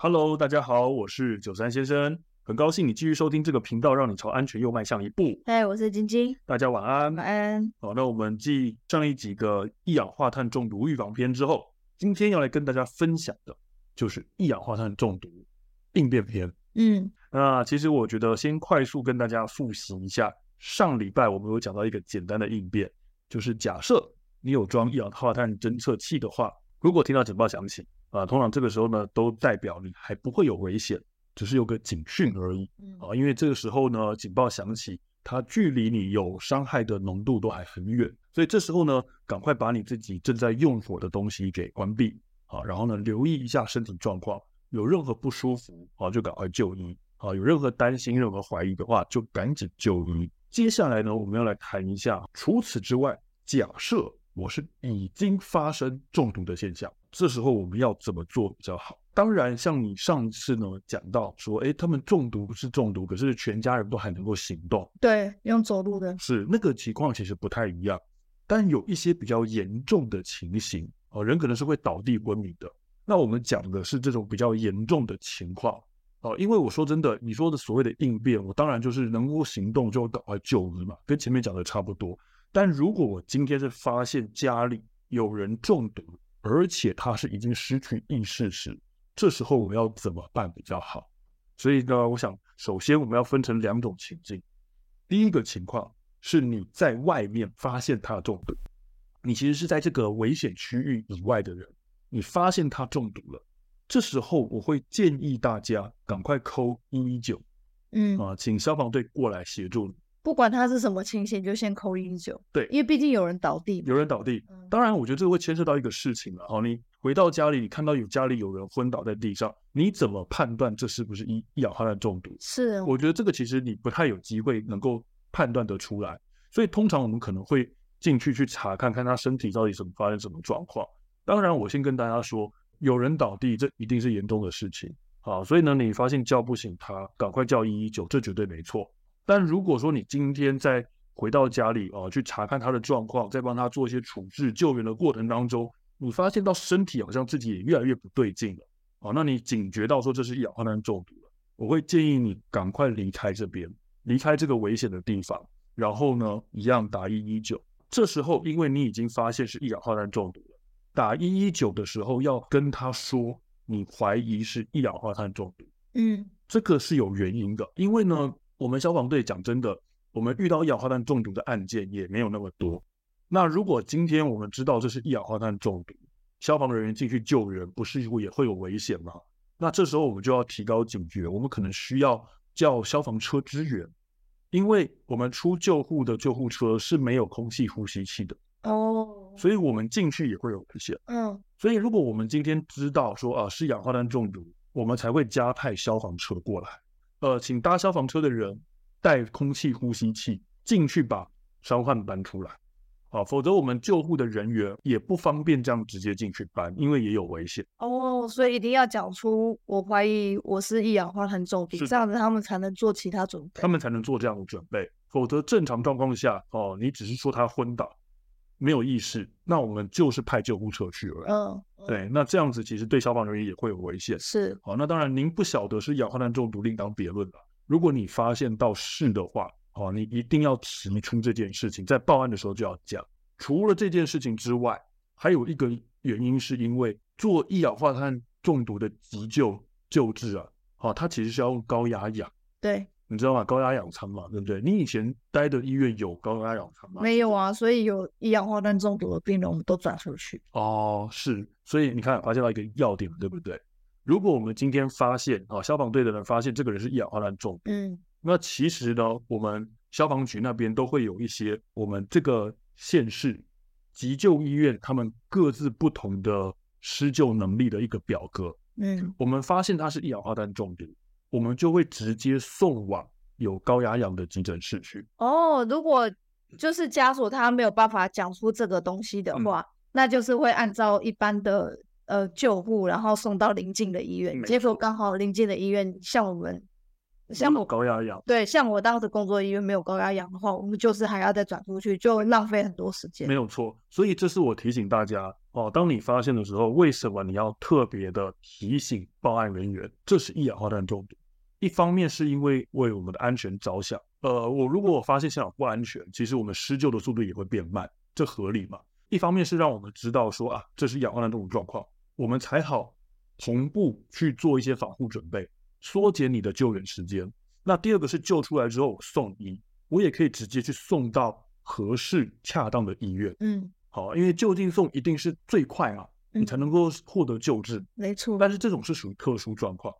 Hello，大家好，我是九三先生，很高兴你继续收听这个频道，让你朝安全又迈向一步。嗨，我是晶晶，大家晚安。晚安。好，那我们继上一集个一氧化碳中毒预防篇之后，今天要来跟大家分享的就是一氧化碳中毒应变篇。嗯，那其实我觉得先快速跟大家复习一下，上礼拜我们有讲到一个简单的应变，就是假设你有装一氧化碳侦测器的话。如果听到警报响起，啊，通常这个时候呢，都代表你还不会有危险，只是有个警讯而已，啊，因为这个时候呢，警报响起，它距离你有伤害的浓度都还很远，所以这时候呢，赶快把你自己正在用火的东西给关闭，啊，然后呢，留意一下身体状况，有任何不舒服，啊，就赶快就医，啊，有任何担心、任何怀疑的话，就赶紧就医。接下来呢，我们要来谈一下，除此之外，假设。我是已经发生中毒的现象，这时候我们要怎么做比较好？当然，像你上次呢讲到说，诶，他们中毒不是中毒，可是全家人都还能够行动，对，用走路的，是那个情况其实不太一样。但有一些比较严重的情形，哦，人可能是会倒地昏迷的。那我们讲的是这种比较严重的情况，哦，因为我说真的，你说的所谓的应变，我当然就是能够行动就赶快救人嘛，跟前面讲的差不多。但如果我今天是发现家里有人中毒，而且他是已经失去意识时，这时候我们要怎么办比较好？所以呢，我想首先我们要分成两种情境。第一个情况是你在外面发现他中毒，你其实是在这个危险区域以外的人，你发现他中毒了，这时候我会建议大家赶快 call 一一九，嗯啊，请消防队过来协助你。不管他是什么情形，就先扣一一九。对，因为毕竟有人倒地，有人倒地。当然，我觉得这个会牵涉到一个事情了。好，你回到家里，你看到有家里有人昏倒在地上，你怎么判断这是不是一一氧化碳中毒？是，我觉得这个其实你不太有机会能够判断得出来。所以通常我们可能会进去去查看看他身体到底怎么发生什么状况。当然，我先跟大家说，有人倒地，这一定是严重的事情。好，所以呢，你发现叫不醒他，赶快叫一一九，这绝对没错。但如果说你今天在回到家里啊，去查看他的状况，再帮他做一些处置救援的过程当中，你发现到身体好像自己也越来越不对劲了啊，那你警觉到说这是一氧化碳中毒了，我会建议你赶快离开这边，离开这个危险的地方，然后呢，一样打一一九。这时候因为你已经发现是一氧化碳中毒了，打一一九的时候要跟他说你怀疑是一氧化碳中毒，嗯，这个是有原因的，因为呢。我们消防队讲真的，我们遇到一氧化碳中毒的案件也没有那么多。那如果今天我们知道这是一氧化碳中毒，消防人员进去救人，不是也会有危险吗？那这时候我们就要提高警觉，我们可能需要叫消防车支援，因为我们出救护的救护车是没有空气呼吸器的哦，所以我们进去也会有危险。嗯，所以如果我们今天知道说啊是氧化碳中毒，我们才会加派消防车过来。呃，请搭消防车的人带空气呼吸器进去把伤患搬出来，啊，否则我们救护的人员也不方便这样直接进去搬，因为也有危险。哦，所以一定要讲出我怀疑我是一氧化碳中毒，这样子他们才能做其他准备，他们才能做这样的准备。否则正常状况下，哦，你只是说他昏倒，没有意识，那我们就是派救护车去了。嗯。对，那这样子其实对消防人员也会有危险。是，好，那当然您不晓得是一氧化碳中毒，另当别论了。如果你发现到是的话，好，你一定要提出这件事情，在报案的时候就要讲。除了这件事情之外，还有一个原因是因为做一氧化碳中毒的急救救治啊，好，它其实是要用高压氧。对。你知道吗？高压氧舱嘛，对不对？你以前待的医院有高压氧舱吗？没有啊，所以有一氧化碳中毒的病人，我们都转出去。哦，是，所以你看，发现到一个要点，对不对？如果我们今天发现啊，消防队的人发现这个人是一氧化碳中毒，嗯，那其实呢，我们消防局那边都会有一些我们这个县市急救医院他们各自不同的施救能力的一个表格，嗯，我们发现他是一氧化碳中毒。我们就会直接送往有高压氧的急诊室去。哦，如果就是家属他没有办法讲出这个东西的话，嗯、那就是会按照一般的呃救护，然后送到邻近的医院。结果刚好邻近的医院像我们，像我高压氧，对，像我当时工作医院没有高压氧的话，我们就是还要再转出去，就浪费很多时间。没有错，所以这是我提醒大家哦，当你发现的时候，为什么你要特别的提醒报案人员？这是一氧化碳中毒。一方面是因为为我们的安全着想，呃，我如果我发现现场不安全，其实我们施救的速度也会变慢，这合理吗？一方面是让我们知道说啊，这是仰望的这种状况，我们才好同步去做一些防护准备，缩减你的救援时间。那第二个是救出来之后送医，我也可以直接去送到合适恰当的医院。嗯，好，因为就近送一定是最快啊，你才能够获得救治。没错。但是这种是属于特殊状况。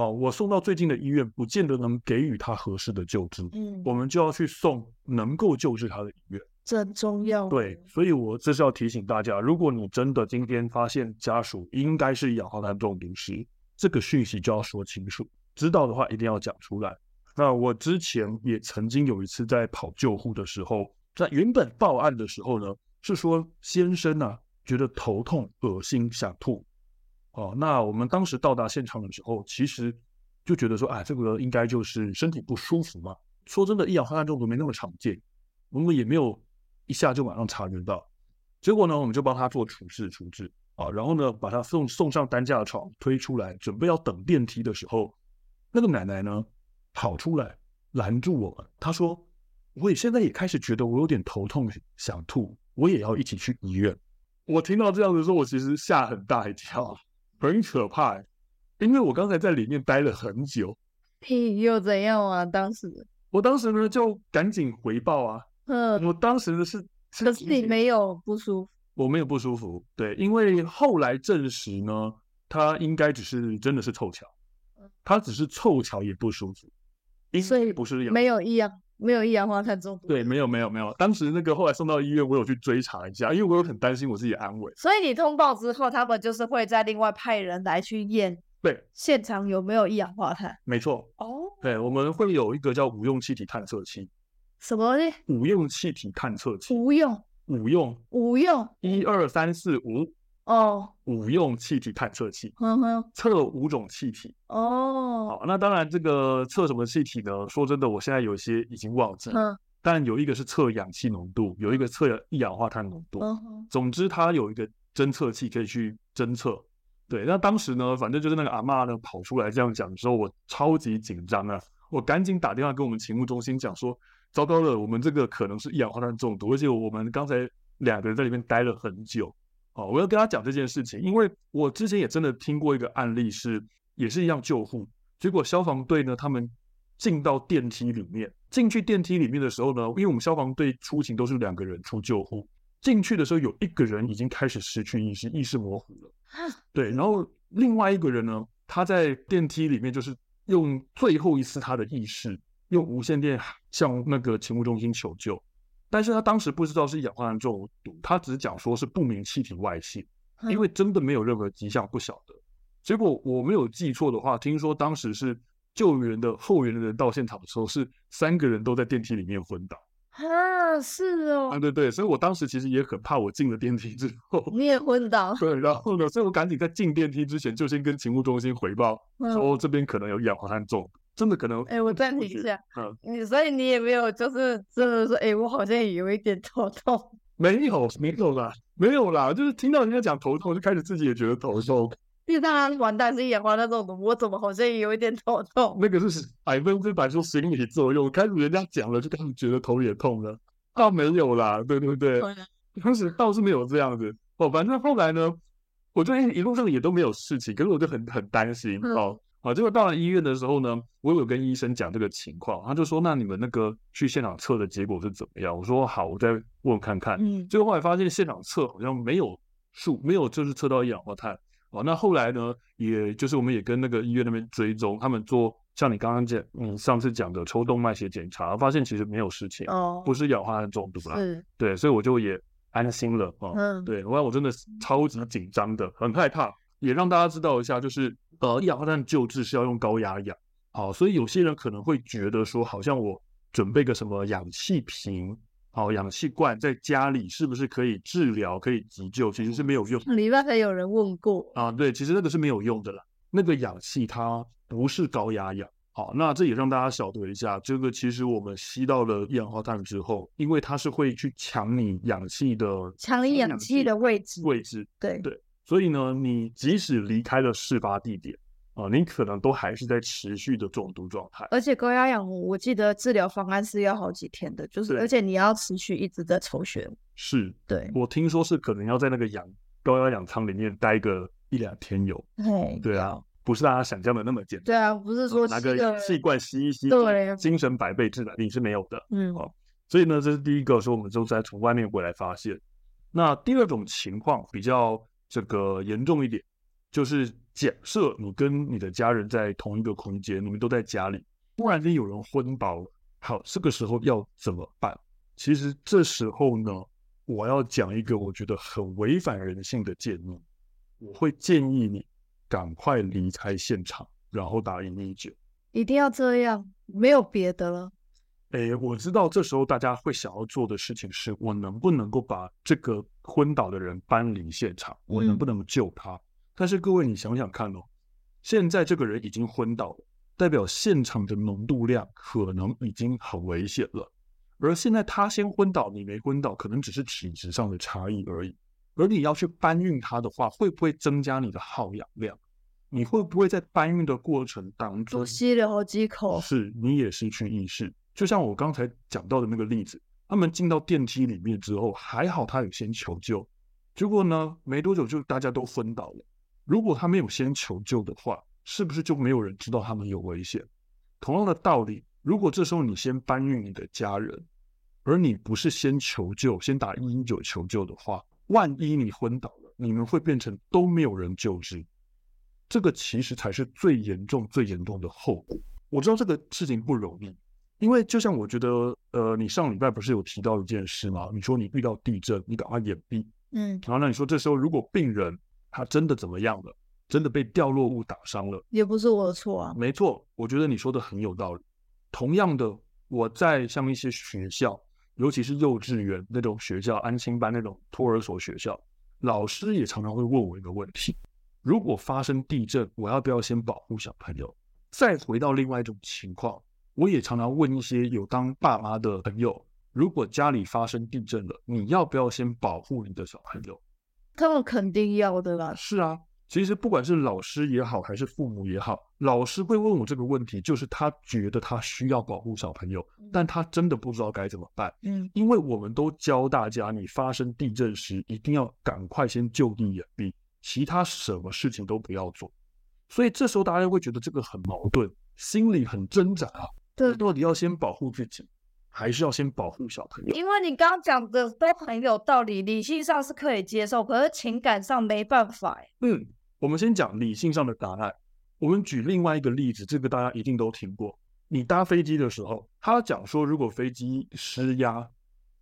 好，我送到最近的医院，不见得能给予他合适的救治。嗯，我们就要去送能够救治他的医院，这很重要。对，所以我这是要提醒大家，如果你真的今天发现家属应该是氧化碳中毒时，这个讯息就要说清楚，知道的话一定要讲出来。那我之前也曾经有一次在跑救护的时候，在原本报案的时候呢，是说先生啊觉得头痛、恶心、想吐。哦，那我们当时到达现场的时候，其实就觉得说，哎，这个应该就是身体不舒服嘛。说真的，一氧化碳中毒没那么常见，我们也没有一下就马上察觉到。结果呢，我们就帮他做处置处置啊，然后呢，把他送送上担架床，推出来，准备要等电梯的时候，那个奶奶呢跑出来拦住我们，她说：“我也现在也开始觉得我有点头痛想吐，我也要一起去医院。”我听到这样子说，我其实吓很大一跳。很可怕，因为我刚才在里面待了很久。你又怎样啊？当时，我当时呢就赶紧回报啊。嗯，我当时的是，可是你没有不舒服。我没有不舒服，对，因为后来证实呢，他应该只是真的是凑巧，他只是凑巧也不舒服，所以不是没有异样。没有一氧化碳中毒。对，没有没有没有。当时那个后来送到医院，我有去追查一下，因为我有很担心我自己的安危。所以你通报之后，他们就是会再另外派人来去验，对，现场有没有一氧化碳？没错。哦，对，我们会有一个叫无用气体探测器。什么东西？无用气体探测器。无用。无用。无用。一二三四五。哦，五用气体探测器，嗯哼，测五种气体。哦，好，那当然这个测什么气体呢？说真的，我现在有些已经忘记。嗯，但有一个是测氧气浓度，有一个测一氧化碳浓度。嗯，总之它有一个侦测器可以去侦测。对，那当时呢，反正就是那个阿嬷呢跑出来这样讲的时候，我超级紧张啊！我赶紧打电话跟我们勤务中心讲说，糟糕了，我们这个可能是一氧化碳中毒，而且我们刚才两个人在里面待了很久。哦，我要跟他讲这件事情，因为我之前也真的听过一个案例是，是也是一样救护，结果消防队呢，他们进到电梯里面，进去电梯里面的时候呢，因为我们消防队出勤都是两个人出救护，进去的时候有一个人已经开始失去意识，意识模糊了，对，然后另外一个人呢，他在电梯里面就是用最后一次他的意识，用无线电向那个勤务中心求救。但是他当时不知道是一氧化碳中毒，他只讲说是不明气体外泄，因为真的没有任何迹象，不晓得。结果我没有记错的话，听说当时是救援的后援的人到现场的时候，是三个人都在电梯里面昏倒。啊，是哦。啊，对对，所以我当时其实也很怕，我进了电梯之后你也昏倒。对，然后呢，所以我赶紧在进电梯之前就先跟勤务中心回报，嗯、说这边可能有一氧化碳中毒。真的可能，哎、欸，我暂停一下。嗯，你所以你也没有，就是真的说，哎、欸，我好像也有一点头痛。没有，没有啦，没有啦，就是听到人家讲头痛，就开始自己也觉得头痛。因为当然完蛋是一氧化碳中毒，我怎么好像也有一点头痛？那个是百分之百说心理作用，开始人家讲了，就开始觉得头也痛了。倒没有啦，对对对，当时倒是没有这样子。哦，反正后来呢，我就一路上也都没有事情，可是我就很很担心哦。好，结果到了医院的时候呢，我有跟医生讲这个情况，他就说：“那你们那个去现场测的结果是怎么样？”我说：“好，我再问看看。”嗯，结果后来发现现场测好像没有数，没有就是测到一氧化碳。哦，那后来呢，也就是我们也跟那个医院那边追踪，他们做像你刚刚讲，你上次讲的抽动脉血检查，发现其实没有事情，哦，不是氧化碳中毒啦。是，对，所以我就也安心了。哦，嗯，对，后来我真的超级紧张的，很害怕。也让大家知道一下，就是呃，一氧化碳救治是要用高压氧，好，所以有些人可能会觉得说，好像我准备个什么氧气瓶，好，氧气罐在家里是不是可以治疗、可以急救？其实是没有用。礼拜才有人问过啊，对，其实那个是没有用的啦。那个氧气它不是高压氧，好，那这也让大家晓得一下，这个其实我们吸到了一氧化碳之后，因为它是会去抢你氧气的，抢你氧气的位置，位置，对对，所以呢，你即使离开了事发地点。啊，你可能都还是在持续的中毒状态，而且高压氧，我记得治疗方案是要好几天的，就是而且你要持续一直在抽血。是，对，我听说是可能要在那个氧高压氧舱里面待个一两天有。对，对啊，不是大家想象的那么简单。对啊，不是说拿个气罐吸一吸，对，精神百倍治百病是没有的。嗯，好，所以呢，这是第一个，说我们就在从外面回来发现。那第二种情况比较这个严重一点。就是假设你跟你的家人在同一个空间，你们都在家里，突然间有人昏倒了，好，这个时候要怎么办？其实这时候呢，我要讲一个我觉得很违反人性的建议，我会建议你赶快离开现场，然后打119。一定要这样，没有别的了。诶，我知道这时候大家会想要做的事情是，我能不能够把这个昏倒的人搬离现场？我能不能救他？嗯但是各位，你想想看哦，现在这个人已经昏倒了，代表现场的浓度量可能已经很危险了。而现在他先昏倒，你没昏倒，可能只是体质上的差异而已。而你要去搬运他的话，会不会增加你的耗氧量？你会不会在搬运的过程当中吸了好几口？是你也失去意识。就像我刚才讲到的那个例子，他们进到电梯里面之后，还好他有先求救，结果呢，没多久就大家都昏倒了。如果他没有先求救的话，是不是就没有人知道他们有危险？同样的道理，如果这时候你先搬运你的家人，而你不是先求救，先打一一九求救的话，万一你昏倒了，你们会变成都没有人救治，这个其实才是最严重、最严重的后果。我知道这个事情不容易，因为就像我觉得，呃，你上礼拜不是有提到一件事吗？你说你遇到地震，你赶快掩蔽，嗯，然后那你说这时候如果病人。他真的怎么样了？真的被掉落物打伤了？也不是我的错啊。没错，我觉得你说的很有道理。同样的，我在像一些学校，尤其是幼稚园那种学校、安心班那种托儿所学校，老师也常常会问我一个问题：如果发生地震，我要不要先保护小朋友？再回到另外一种情况，我也常常问一些有当爸妈的朋友：如果家里发生地震了，你要不要先保护你的小朋友？他们肯定要的啦。是啊，其实不管是老师也好，还是父母也好，老师会问我这个问题，就是他觉得他需要保护小朋友，但他真的不知道该怎么办。嗯，因为我们都教大家，你发生地震时一定要赶快先就地掩蔽，其他什么事情都不要做。所以这时候大家会觉得这个很矛盾，心里很挣扎啊。对，到底要先保护自己，还是要先保护小朋友？因为你刚刚讲的都很有道理，理性上是可以接受，可是情感上没办法。嗯，我们先讲理性上的答案。我们举另外一个例子，这个大家一定都听过。你搭飞机的时候，他讲说，如果飞机失压，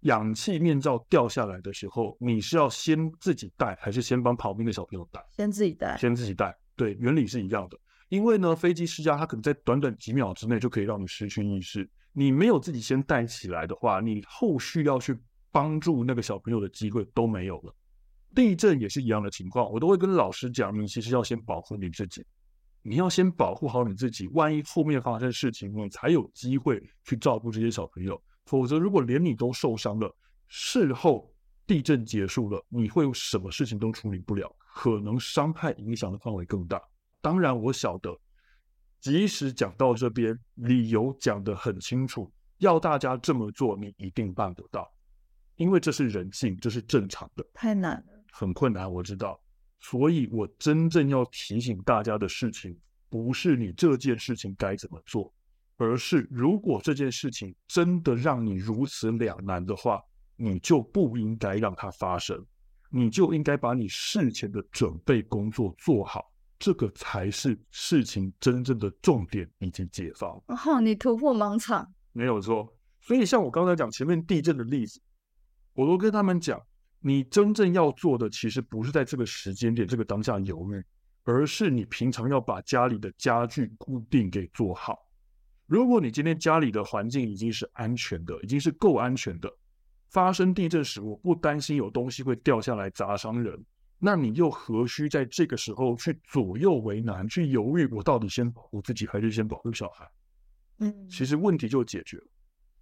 氧气面罩掉下来的时候，你是要先自己戴，还是先帮旁边的小朋友戴？先自己戴。先自己戴。对，原理是一样的。因为呢，飞机失压，它可能在短短几秒之内就可以让你失去意识。你没有自己先带起来的话，你后续要去帮助那个小朋友的机会都没有了。地震也是一样的情况，我都会跟老师讲，你其实要先保护你自己，你要先保护好你自己，万一后面发生事情，你才有机会去照顾这些小朋友。否则，如果连你都受伤了，事后地震结束了，你会什么事情都处理不了，可能伤害影响的范围更大。当然，我晓得。即使讲到这边，理由讲得很清楚，要大家这么做，你一定办得到，因为这是人性，这是正常的。太难了，很困难，我知道。所以我真正要提醒大家的事情，不是你这件事情该怎么做，而是如果这件事情真的让你如此两难的话，你就不应该让它发生，你就应该把你事前的准备工作做好。这个才是事情真正的重点以及解放。哦，你突破盲场，没有错。所以像我刚才讲前面地震的例子，我都跟他们讲，你真正要做的其实不是在这个时间点、这个当下犹豫，而是你平常要把家里的家具固定给做好。如果你今天家里的环境已经是安全的，已经是够安全的，发生地震时，我不担心有东西会掉下来砸伤人。那你又何须在这个时候去左右为难，去犹豫我到底先保护自己还是先保护小孩？嗯，其实问题就解决了。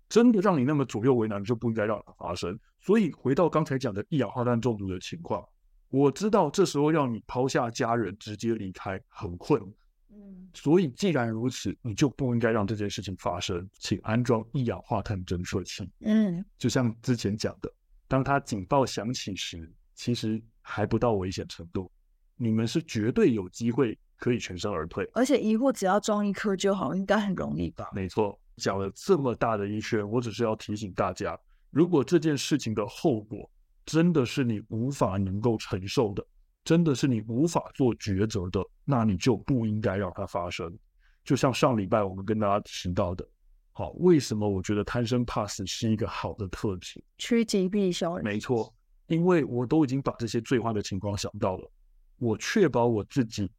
真的让你那么左右为难，就不应该让它发生。所以回到刚才讲的一氧化碳中毒的情况，我知道这时候让你抛下家人直接离开很困难。嗯，所以既然如此，你就不应该让这件事情发生，请安装一氧化碳侦测器。嗯，就像之前讲的，当它警报响起时，其实还不到危险程度，你们是绝对有机会可以全身而退。而且一户只要装一颗就好，应该很容易吧？没错，讲了这么大的一圈，我只是要提醒大家，如果这件事情的后果真的是你无法能够承受的，真的是你无法做抉择的，那你就不应该让它发生。就像上礼拜我们跟大家提到的，好，为什么我觉得贪生怕死是一个好的特质？趋吉避凶。没错。因为我都已经把这些最坏的情况想到了，我确保我自己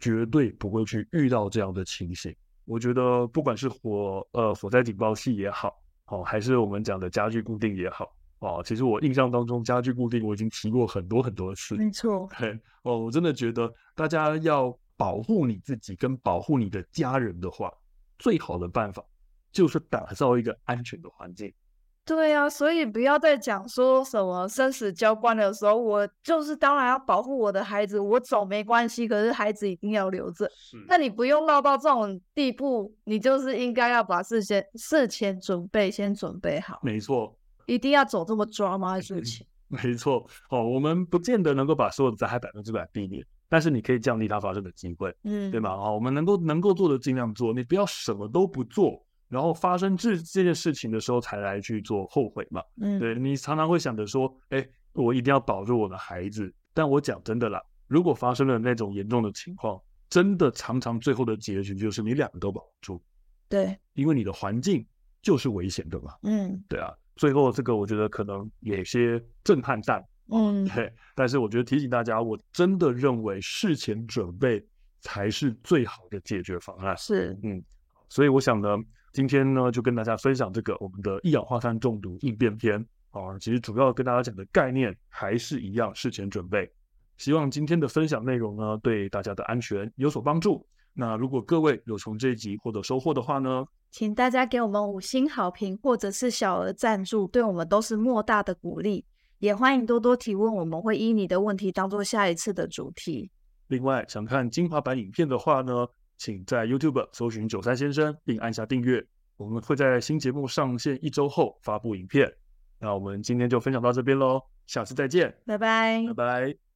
绝对不会去遇到这样的情形。我觉得不管是火呃火灾警报器也好，哦，还是我们讲的家具固定也好，哦，其实我印象当中家具固定我已经提过很多很多次。没错，嘿，哦，我真的觉得大家要保护你自己跟保护你的家人的话，最好的办法就是打造一个安全的环境。对呀、啊，所以不要再讲说什么生死交关的时候，我就是当然要保护我的孩子，我走没关系，可是孩子一定要留着。是，那你不用闹到这种地步，你就是应该要把事先事前准备先准备好。没错，一定要走这么抓吗？事情？没错，哦，我们不见得能够把所有的灾害百分之百避免，但是你可以降低它发生的机会，嗯，对吗？哦，我们能够能够做的尽量做，你不要什么都不做。然后发生这这件事情的时候才来去做后悔嘛？嗯，对，你常常会想着说，哎，我一定要保住我的孩子。但我讲真的啦，如果发生了那种严重的情况，真的常常最后的结局就是你两个都保不住。对，因为你的环境就是危险的嘛。嗯，对啊。最后这个我觉得可能有些震撼弹。嗯，对。但是我觉得提醒大家，我真的认为事前准备才是最好的解决方案。是，嗯，所以我想呢。今天呢，就跟大家分享这个我们的一氧化碳中毒应变篇啊。其实主要跟大家讲的概念还是一样，事前准备。希望今天的分享内容呢，对大家的安全有所帮助。那如果各位有从这一集获得收获的话呢，请大家给我们五星好评，或者是小额赞助，对我们都是莫大的鼓励。也欢迎多多提问，我们会依你的问题当做下一次的主题。另外，想看精华版影片的话呢，请在 YouTube 搜寻九三先生，并按下订阅。我们会在新节目上线一周后发布影片。那我们今天就分享到这边喽，下次再见，拜拜，拜拜。